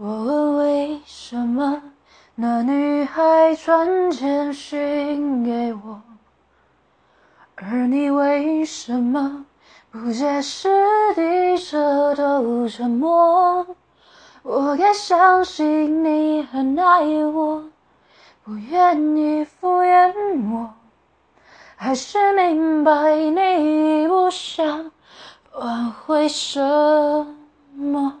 我问为什么那女孩传简讯给我，而你为什么不解释，低着头沉默？我该相信你很爱我，不愿意敷衍我，还是明白你不想挽回什么？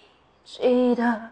记得，